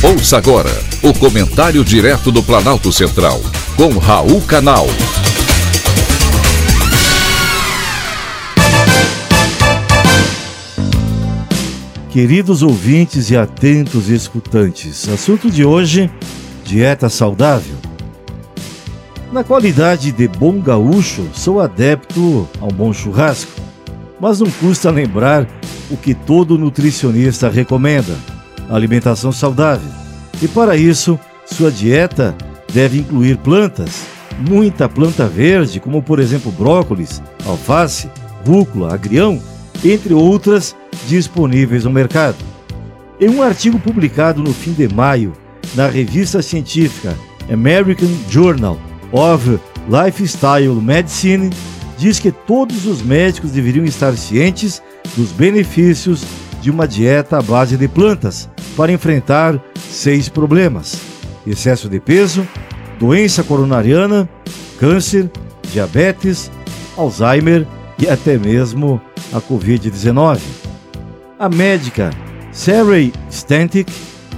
Ouça agora o comentário direto do Planalto Central, com Raul Canal. Queridos ouvintes e atentos escutantes, assunto de hoje: dieta saudável. Na qualidade de bom gaúcho, sou adepto a um bom churrasco, mas não custa lembrar o que todo nutricionista recomenda alimentação saudável. E para isso, sua dieta deve incluir plantas, muita planta verde, como por exemplo brócolis, alface, rúcula, agrião, entre outras disponíveis no mercado. Em um artigo publicado no fim de maio na revista científica American Journal of Lifestyle Medicine, diz que todos os médicos deveriam estar cientes dos benefícios de uma dieta à base de plantas para enfrentar seis problemas: excesso de peso, doença coronariana, câncer, diabetes, Alzheimer e até mesmo a Covid-19. A médica Sarah Stantic,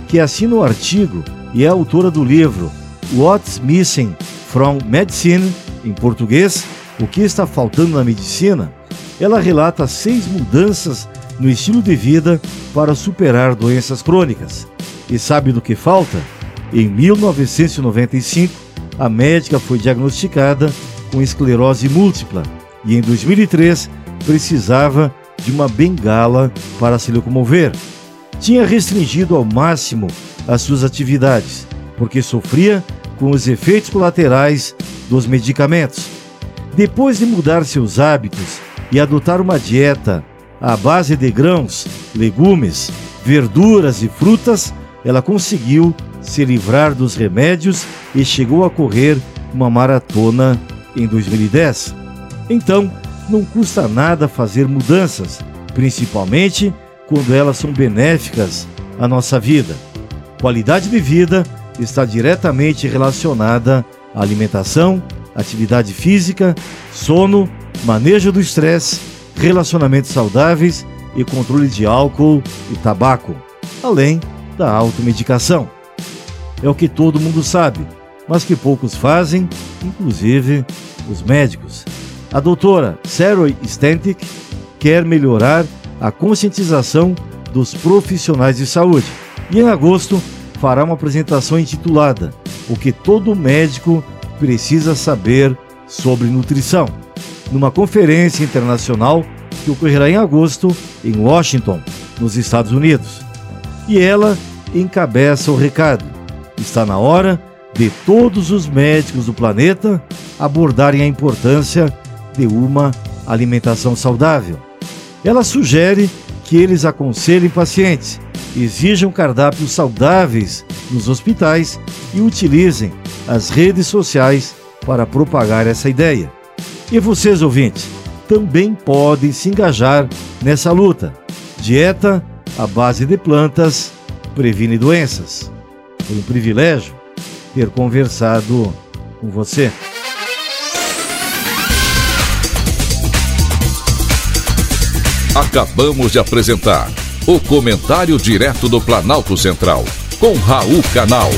que assina o artigo e é autora do livro What's Missing from Medicine, em português, O que está faltando na medicina, ela relata seis mudanças no estilo de vida para superar doenças crônicas. E sabe do que falta? Em 1995, a médica foi diagnosticada com esclerose múltipla e em 2003 precisava de uma bengala para se locomover. Tinha restringido ao máximo as suas atividades, porque sofria com os efeitos colaterais dos medicamentos. Depois de mudar seus hábitos e adotar uma dieta à base de grãos, legumes, verduras e frutas, ela conseguiu se livrar dos remédios e chegou a correr uma maratona em 2010. Então, não custa nada fazer mudanças, principalmente quando elas são benéficas à nossa vida. Qualidade de vida está diretamente relacionada à alimentação, atividade física, sono, manejo do estresse relacionamentos saudáveis e controle de álcool e tabaco, além da automedicação. É o que todo mundo sabe, mas que poucos fazem, inclusive os médicos. A doutora Sarah Stantic quer melhorar a conscientização dos profissionais de saúde e em agosto fará uma apresentação intitulada O que todo médico precisa saber sobre nutrição numa conferência internacional que ocorrerá em agosto em Washington, nos Estados Unidos. E ela encabeça o recado. Está na hora de todos os médicos do planeta abordarem a importância de uma alimentação saudável. Ela sugere que eles aconselhem pacientes, exijam cardápios saudáveis nos hospitais e utilizem as redes sociais para propagar essa ideia. E vocês, ouvintes, também podem se engajar nessa luta. Dieta à base de plantas previne doenças. Foi um privilégio ter conversado com você. Acabamos de apresentar o Comentário Direto do Planalto Central, com Raul Canal.